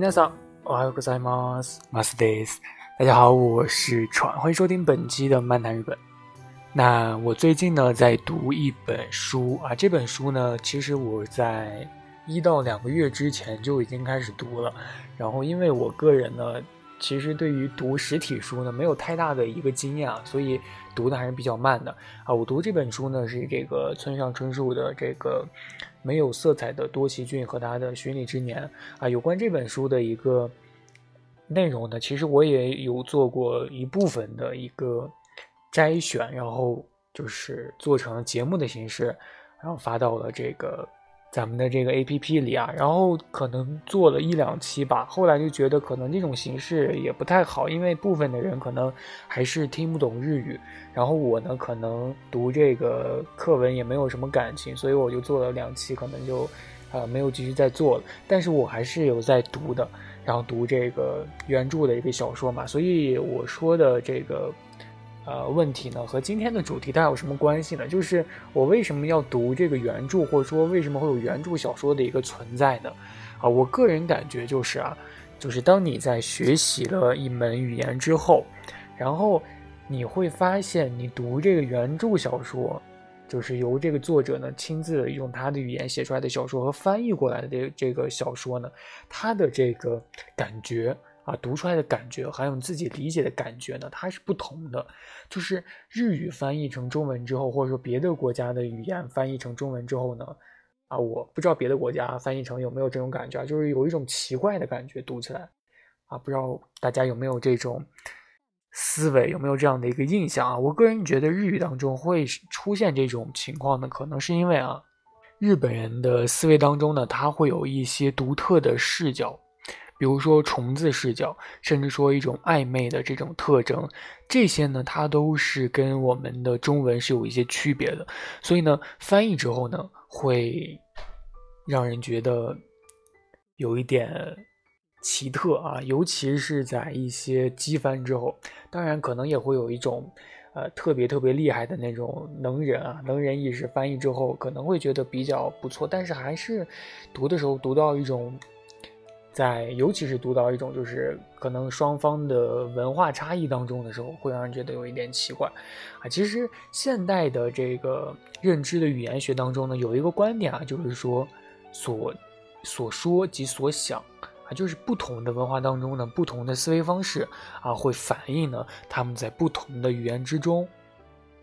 哎，皆さん、おはようございます。マスです。大家好，我是川，欢迎收听本期的漫谈日本。那我最近呢在读一本书啊，这本书呢其实我在一到两个月之前就已经开始读了。然后因为我个人呢， 其实对于读实体书呢没有太大的一个经验啊，所以读的还是比较慢的啊。我读这本书呢是这个村上春树的这个。没有色彩的多崎骏和他的寻礼之年啊，有关这本书的一个内容呢，其实我也有做过一部分的一个摘选，然后就是做成节目的形式，然后发到了这个。咱们的这个 A P P 里啊，然后可能做了一两期吧，后来就觉得可能这种形式也不太好，因为部分的人可能还是听不懂日语，然后我呢可能读这个课文也没有什么感情，所以我就做了两期，可能就呃没有继续再做了。但是我还是有在读的，然后读这个原著的一个小说嘛，所以我说的这个。呃，问题呢和今天的主题它有什么关系呢？就是我为什么要读这个原著，或者说为什么会有原著小说的一个存在呢？啊，我个人感觉就是啊，就是当你在学习了一门语言之后，然后你会发现，你读这个原著小说，就是由这个作者呢亲自用他的语言写出来的小说和翻译过来的这这个小说呢，他的这个感觉。啊，读出来的感觉还有你自己理解的感觉呢，它是不同的。就是日语翻译成中文之后，或者说别的国家的语言翻译成中文之后呢，啊，我不知道别的国家翻译成有没有这种感觉啊，就是有一种奇怪的感觉读起来，啊，不知道大家有没有这种思维，有没有这样的一个印象啊？我个人觉得日语当中会出现这种情况呢，可能是因为啊，日本人的思维当中呢，他会有一些独特的视角。比如说虫子视角，甚至说一种暧昧的这种特征，这些呢，它都是跟我们的中文是有一些区别的。所以呢，翻译之后呢，会让人觉得有一点奇特啊，尤其是在一些机翻之后。当然，可能也会有一种呃特别特别厉害的那种能人啊，能人意识翻译之后可能会觉得比较不错，但是还是读的时候读到一种。在尤其是读到一种就是可能双方的文化差异当中的时候，会让人觉得有一点奇怪，啊，其实现代的这个认知的语言学当中呢，有一个观点啊，就是说所所说及所想啊，就是不同的文化当中呢，不同的思维方式啊，会反映呢他们在不同的语言之中。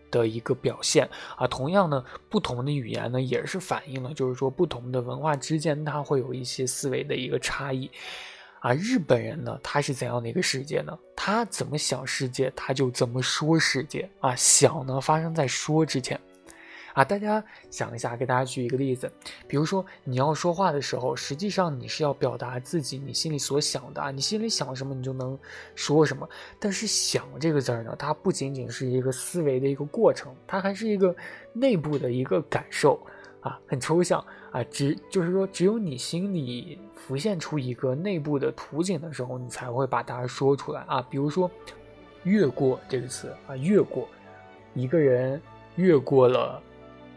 的一个表现啊，同样呢，不同的语言呢，也是反映了，就是说不同的文化之间，它会有一些思维的一个差异啊。日本人呢，他是怎样的一个世界呢？他怎么想世界，他就怎么说世界啊。想呢，发生在说之前。啊，大家想一下，给大家举一个例子，比如说你要说话的时候，实际上你是要表达自己你心里所想的啊，你心里想什么，你就能说什么。但是“想”这个字儿呢，它不仅仅是一个思维的一个过程，它还是一个内部的一个感受啊，很抽象啊，只就是说，只有你心里浮现出一个内部的图景的时候，你才会把它说出来啊。比如说“越过”这个词啊，“越过”，一个人越过了。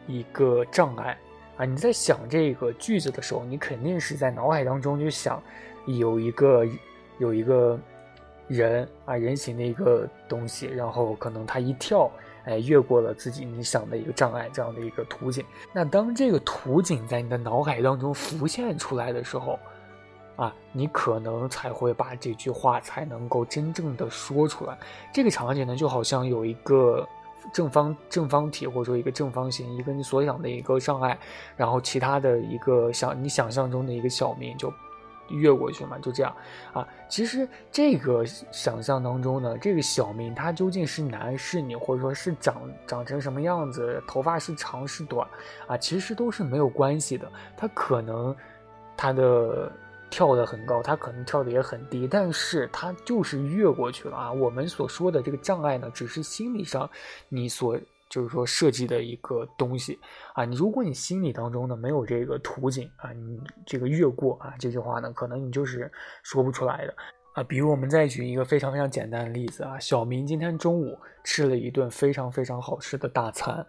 一个障碍啊！你在想这个句子的时候，你肯定是在脑海当中就想有一个有一个人啊，人形的一个东西，然后可能他一跳，哎，越过了自己你想的一个障碍，这样的一个图景。那当这个图景在你的脑海当中浮现出来的时候，啊，你可能才会把这句话才能够真正的说出来。这个场景呢，就好像有一个。正方正方体或者说一个正方形，一个你所想的一个障碍，然后其他的一个想你想象中的一个小明就越过去嘛，就这样啊。其实这个想象当中呢，这个小明他究竟是男是女，或者说是长长成什么样子，头发是长是短啊，其实都是没有关系的。他可能他的。跳得很高，他可能跳的也很低，但是他就是越过去了啊。我们所说的这个障碍呢，只是心理上你所就是说设计的一个东西啊。你如果你心里当中呢没有这个图景啊，你这个越过啊这句话呢，可能你就是说不出来的啊。比如我们再举一个非常非常简单的例子啊，小明今天中午吃了一顿非常非常好吃的大餐。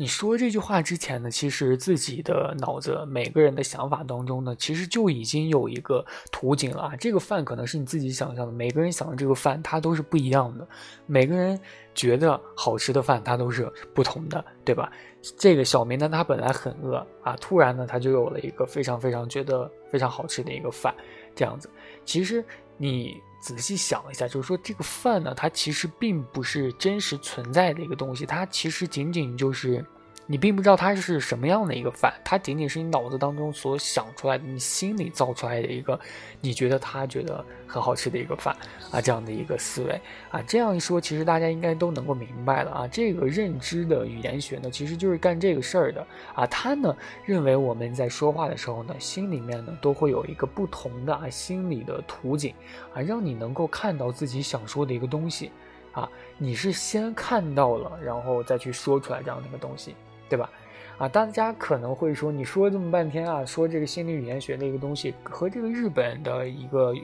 你说这句话之前呢，其实自己的脑子每个人的想法当中呢，其实就已经有一个图景了啊。这个饭可能是你自己想象的，每个人想的这个饭它都是不一样的，每个人觉得好吃的饭它都是不同的，对吧？这个小明呢，他本来很饿啊，突然呢，他就有了一个非常非常觉得非常好吃的一个饭，这样子。其实你。仔细想一下，就是说这个饭呢，它其实并不是真实存在的一个东西，它其实仅仅就是。你并不知道它是什么样的一个饭，它仅仅是你脑子当中所想出来的，你心里造出来的一个，你觉得他觉得很好吃的一个饭啊，这样的一个思维啊，这样一说，其实大家应该都能够明白了啊。这个认知的语言学呢，其实就是干这个事儿的啊。他呢认为我们在说话的时候呢，心里面呢都会有一个不同的啊心理的图景啊，让你能够看到自己想说的一个东西啊。你是先看到了，然后再去说出来这样的一个东西。对吧？啊，大家可能会说，你说这么半天啊，说这个心理语言学的一个东西和这个日本的一个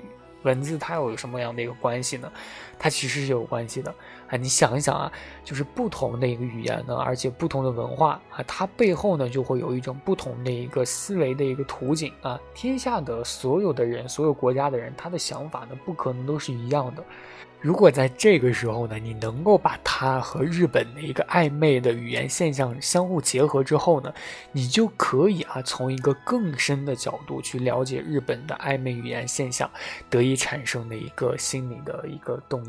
文字，它有什么样的一个关系呢？它其实是有关系的啊。你想一想啊，就是不同的一个语言呢，而且不同的文化啊，它背后呢就会有一种不同的一个思维的一个图景啊。天下的所有的人，所有国家的人，他的想法呢，不可能都是一样的。如果在这个时候呢，你能够把它和日本的一个暧昧的语言现象相互结合之后呢，你就可以啊，从一个更深的角度去了解日本的暧昧语言现象得以产生的一个心理的一个动。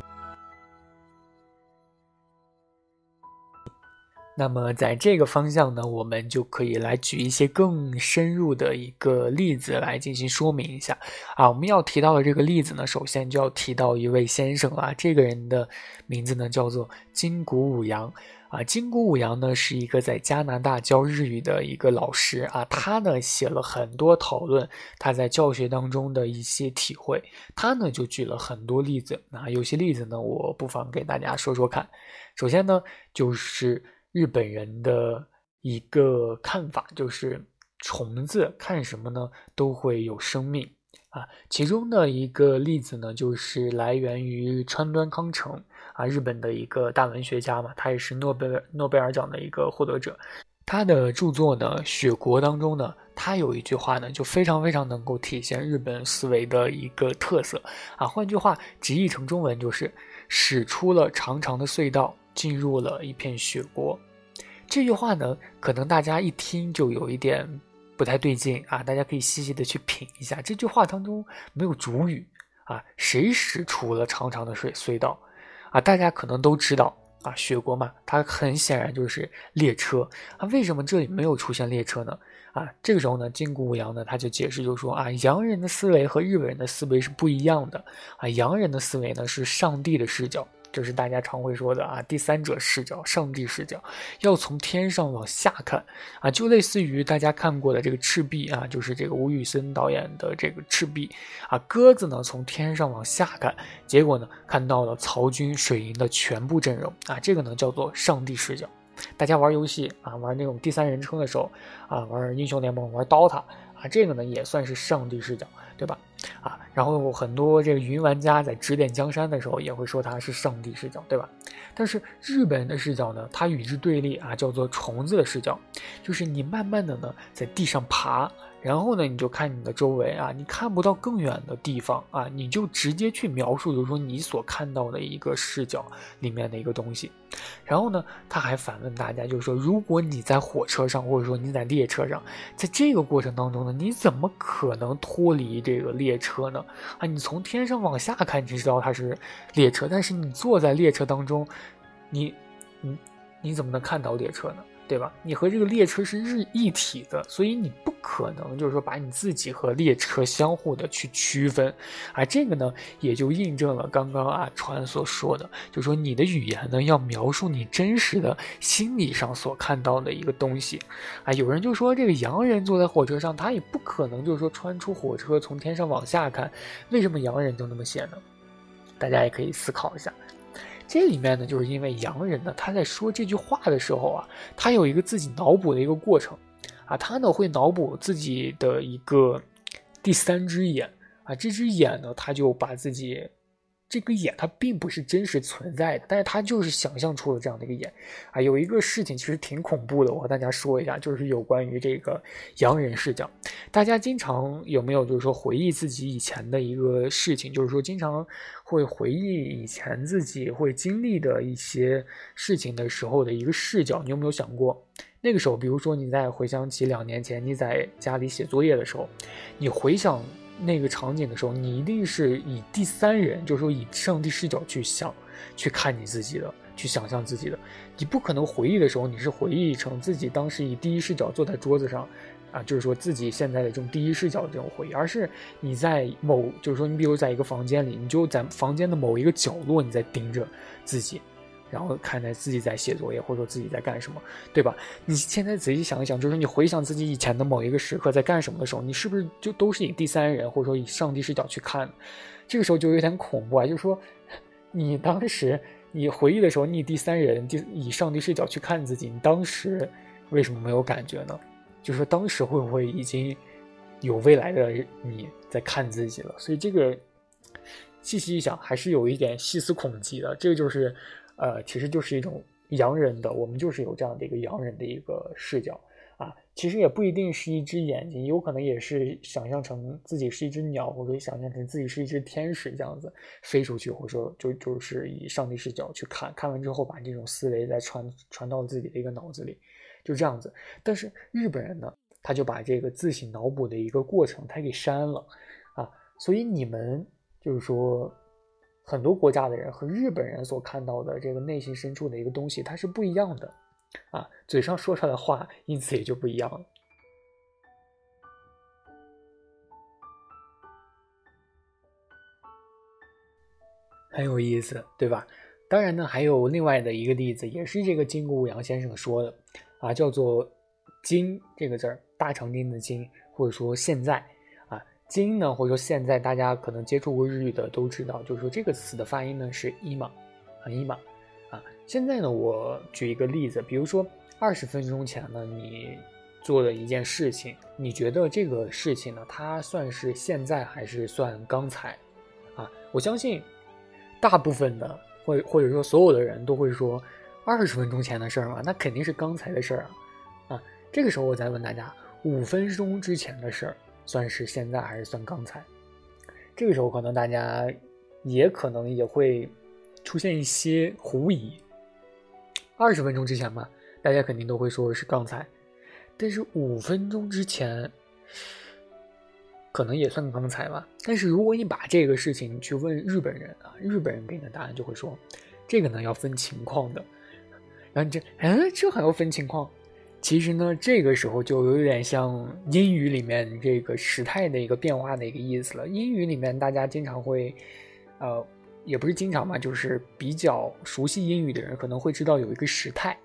那么，在这个方向呢，我们就可以来举一些更深入的一个例子来进行说明一下啊。我们要提到的这个例子呢，首先就要提到一位先生啊，这个人的名字呢叫做金谷武阳啊。金谷武阳呢是一个在加拿大教日语的一个老师啊，他呢写了很多讨论他在教学当中的一些体会，他呢就举了很多例子啊，有些例子呢，我不妨给大家说说看。首先呢，就是。日本人的一个看法就是，虫子看什么呢都会有生命啊。其中的一个例子呢，就是来源于川端康成啊，日本的一个大文学家嘛，他也是诺贝尔诺贝尔奖的一个获得者。他的著作呢《雪国》当中呢，他有一句话呢，就非常非常能够体现日本思维的一个特色啊。换句话直译成中文就是，驶出了长长的隧道，进入了一片雪国。这句话呢，可能大家一听就有一点不太对劲啊，大家可以细细的去品一下。这句话当中没有主语啊，谁使出了长长的水隧道啊？大家可能都知道啊，雪国嘛，它很显然就是列车啊。为什么这里没有出现列车呢？啊，这个时候呢，金谷武阳呢他就解释就说啊，洋人的思维和日本人的思维是不一样的啊，洋人的思维呢是上帝的视角。就是大家常会说的啊，第三者视角、上帝视角，要从天上往下看啊，就类似于大家看过的这个《赤壁》啊，就是这个吴宇森导演的这个《赤壁》啊，鸽子呢从天上往下看，结果呢看到了曹军水营的全部阵容啊，这个呢叫做上帝视角。大家玩游戏啊，玩那种第三人称的时候啊，玩英雄联盟、玩 DOTA 啊，这个呢也算是上帝视角。对吧？啊，然后很多这个云玩家在指点江山的时候，也会说他是上帝视角，对吧？但是日本人的视角呢，它与之对立啊，叫做虫子的视角，就是你慢慢的呢在地上爬。然后呢，你就看你的周围啊，你看不到更远的地方啊，你就直接去描述，就是说你所看到的一个视角里面的一个东西。然后呢，他还反问大家，就是说，如果你在火车上，或者说你在列车上，在这个过程当中呢，你怎么可能脱离这个列车呢？啊，你从天上往下看，你知道它是列车，但是你坐在列车当中，你，你，你怎么能看到列车呢？对吧？你和这个列车是日一体的，所以你不可能就是说把你自己和列车相互的去区分，而这个呢，也就印证了刚刚啊传所说的，就说你的语言呢要描述你真实的心理上所看到的一个东西，啊，有人就说这个洋人坐在火车上，他也不可能就是说穿出火车从天上往下看，为什么洋人就那么写呢？大家也可以思考一下。这里面呢，就是因为洋人呢，他在说这句话的时候啊，他有一个自己脑补的一个过程，啊，他呢会脑补自己的一个第三只眼，啊，这只眼呢，他就把自己这个眼它并不是真实存在的，但是它就是想象出了这样的一个眼啊。有一个事情其实挺恐怖的，我和大家说一下，就是有关于这个洋人视角。大家经常有没有就是说回忆自己以前的一个事情，就是说经常会回忆以前自己会经历的一些事情的时候的一个视角？你有没有想过，那个时候，比如说你在回想起两年前你在家里写作业的时候，你回想。那个场景的时候，你一定是以第三人，就是说以上帝视角去想、去看你自己的，去想象自己的。你不可能回忆的时候，你是回忆成自己当时以第一视角坐在桌子上，啊，就是说自己现在的这种第一视角的这种回忆，而是你在某，就是说你比如在一个房间里，你就在房间的某一个角落，你在盯着自己。然后看待自己在写作业，或者说自己在干什么，对吧？你现在仔细想一想，就是你回想自己以前的某一个时刻在干什么的时候，你是不是就都是以第三人或者说以上帝视角去看？这个时候就有点恐怖啊！就是说，你当时你回忆的时候，你第三人第以上帝视角去看自己，你当时为什么没有感觉呢？就是说，当时会不会已经有未来的你在看自己了？所以这个细细一想，还是有一点细思恐极的。这个就是。呃，其实就是一种洋人的，我们就是有这样的一个洋人的一个视角啊。其实也不一定是一只眼睛，有可能也是想象成自己是一只鸟，或者想象成自己是一只天使这样子飞出去，或者说就就是以上帝视角去看，看完之后把这种思维再传传到自己的一个脑子里，就这样子。但是日本人呢，他就把这个自省脑补的一个过程他给删了啊，所以你们就是说。很多国家的人和日本人所看到的这个内心深处的一个东西，它是不一样的，啊，嘴上说出来的话，因此也就不一样了，很有意思，对吧？当然呢，还有另外的一个例子，也是这个金谷武阳先生说的，啊，叫做“金”这个字儿，大长今的“金”，或者说现在。今呢，或者说现在，大家可能接触过日语的都知道，就是说这个词的发音呢是伊玛，啊伊玛，啊。现在呢，我举一个例子，比如说二十分钟前呢，你做的一件事情，你觉得这个事情呢，它算是现在还是算刚才？啊，我相信大部分的，或或者说所有的人都会说，二十分钟前的事儿嘛，那肯定是刚才的事儿啊。啊，这个时候我再问大家，五分钟之前的事儿。算是现在还是算刚才？这个时候可能大家也可能也会出现一些狐疑。二十分钟之前嘛，大家肯定都会说是刚才，但是五分钟之前可能也算刚才吧。但是如果你把这个事情去问日本人啊，日本人给你的答案就会说，这个呢要分情况的。然后你这，嗯，这还要分情况？其实呢，这个时候就有点像英语里面这个时态的一个变化的一个意思了。英语里面大家经常会，呃，也不是经常嘛，就是比较熟悉英语的人可能会知道有一个时态，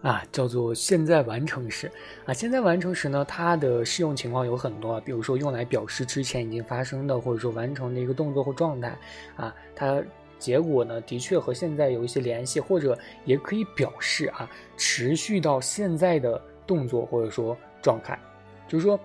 啊，叫做现在完成时。啊，现在完成时呢，它的适用情况有很多，比如说用来表示之前已经发生的或者说完成的一个动作或状态，啊，它。结果呢，的确和现在有一些联系，或者也可以表示啊，持续到现在的动作或者说状态，就是说，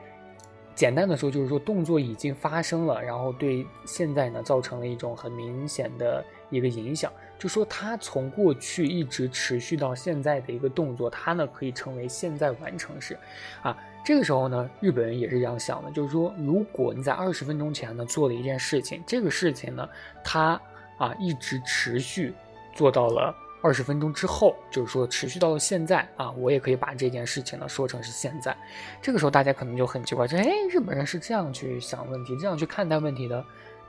简单的说就是说动作已经发生了，然后对现在呢造成了一种很明显的一个影响，就说它从过去一直持续到现在的一个动作，它呢可以称为现在完成时，啊，这个时候呢，日本人也是这样想的，就是说，如果你在二十分钟前呢做了一件事情，这个事情呢，它。啊，一直持续做到了二十分钟之后，就是说持续到了现在啊，我也可以把这件事情呢说成是现在。这个时候大家可能就很奇怪，说：“哎，日本人是这样去想问题，这样去看待问题的？”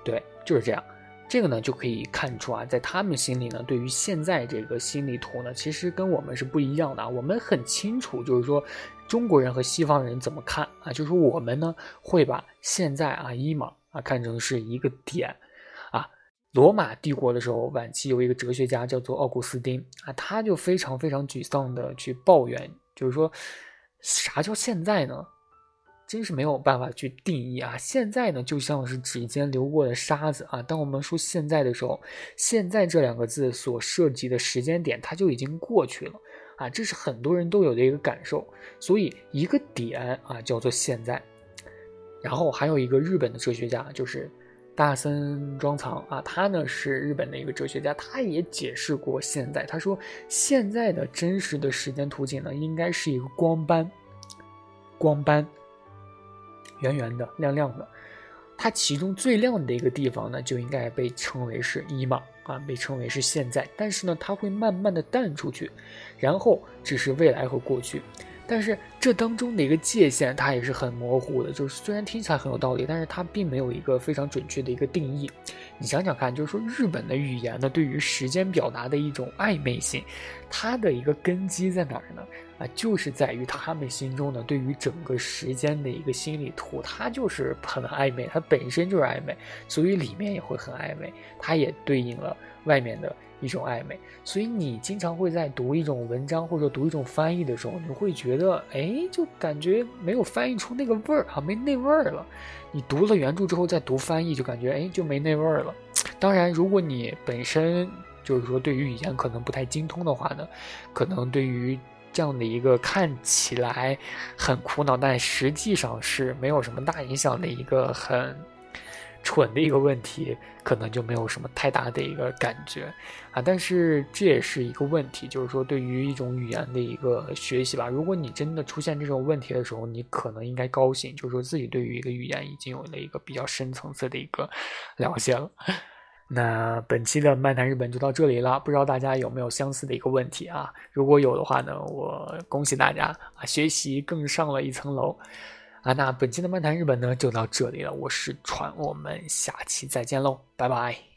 对，就是这样。这个呢就可以看出啊，在他们心里呢，对于现在这个心理图呢，其实跟我们是不一样的啊。我们很清楚，就是说中国人和西方人怎么看啊？就是我们呢会把现在啊一嘛啊看成是一个点。罗马帝国的时候，晚期有一个哲学家叫做奥古斯丁啊，他就非常非常沮丧的去抱怨，就是说，啥叫现在呢？真是没有办法去定义啊！现在呢，就像是指尖流过的沙子啊。当我们说现在的时候，现在这两个字所涉及的时间点，它就已经过去了啊，这是很多人都有的一个感受。所以一个点啊，叫做现在。然后还有一个日本的哲学家，就是。大森庄藏啊，他呢是日本的一个哲学家，他也解释过现在，他说现在的真实的时间图景呢，应该是一个光斑，光斑，圆圆的、亮亮的，它其中最亮的一个地方呢，就应该被称为是伊嘛啊，被称为是现在，但是呢，它会慢慢的淡出去，然后只是未来和过去。但是这当中的一个界限，它也是很模糊的。就是虽然听起来很有道理，但是它并没有一个非常准确的一个定义。你想想看，就是说日本的语言呢，对于时间表达的一种暧昧性，它的一个根基在哪儿呢？啊，就是在于他们心中呢，对于整个时间的一个心理图，它就是很暧昧，它本身就是暧昧，所以里面也会很暧昧，它也对应了外面的。一种暧昧，所以你经常会在读一种文章或者读一种翻译的时候，你会觉得，哎，就感觉没有翻译出那个味儿啊，没那味儿了。你读了原著之后再读翻译，就感觉，哎，就没那味儿了。当然，如果你本身就是说对于语言可能不太精通的话呢，可能对于这样的一个看起来很苦恼，但实际上是没有什么大影响的一个很。蠢的一个问题，可能就没有什么太大的一个感觉啊，但是这也是一个问题，就是说对于一种语言的一个学习吧，如果你真的出现这种问题的时候，你可能应该高兴，就是说自己对于一个语言已经有了一个比较深层次的一个了解了。那本期的漫谈日本就到这里了，不知道大家有没有相似的一个问题啊？如果有的话呢，我恭喜大家啊，学习更上了一层楼。啊，那本期的漫谈日本呢就到这里了，我是传，我们下期再见喽，拜拜。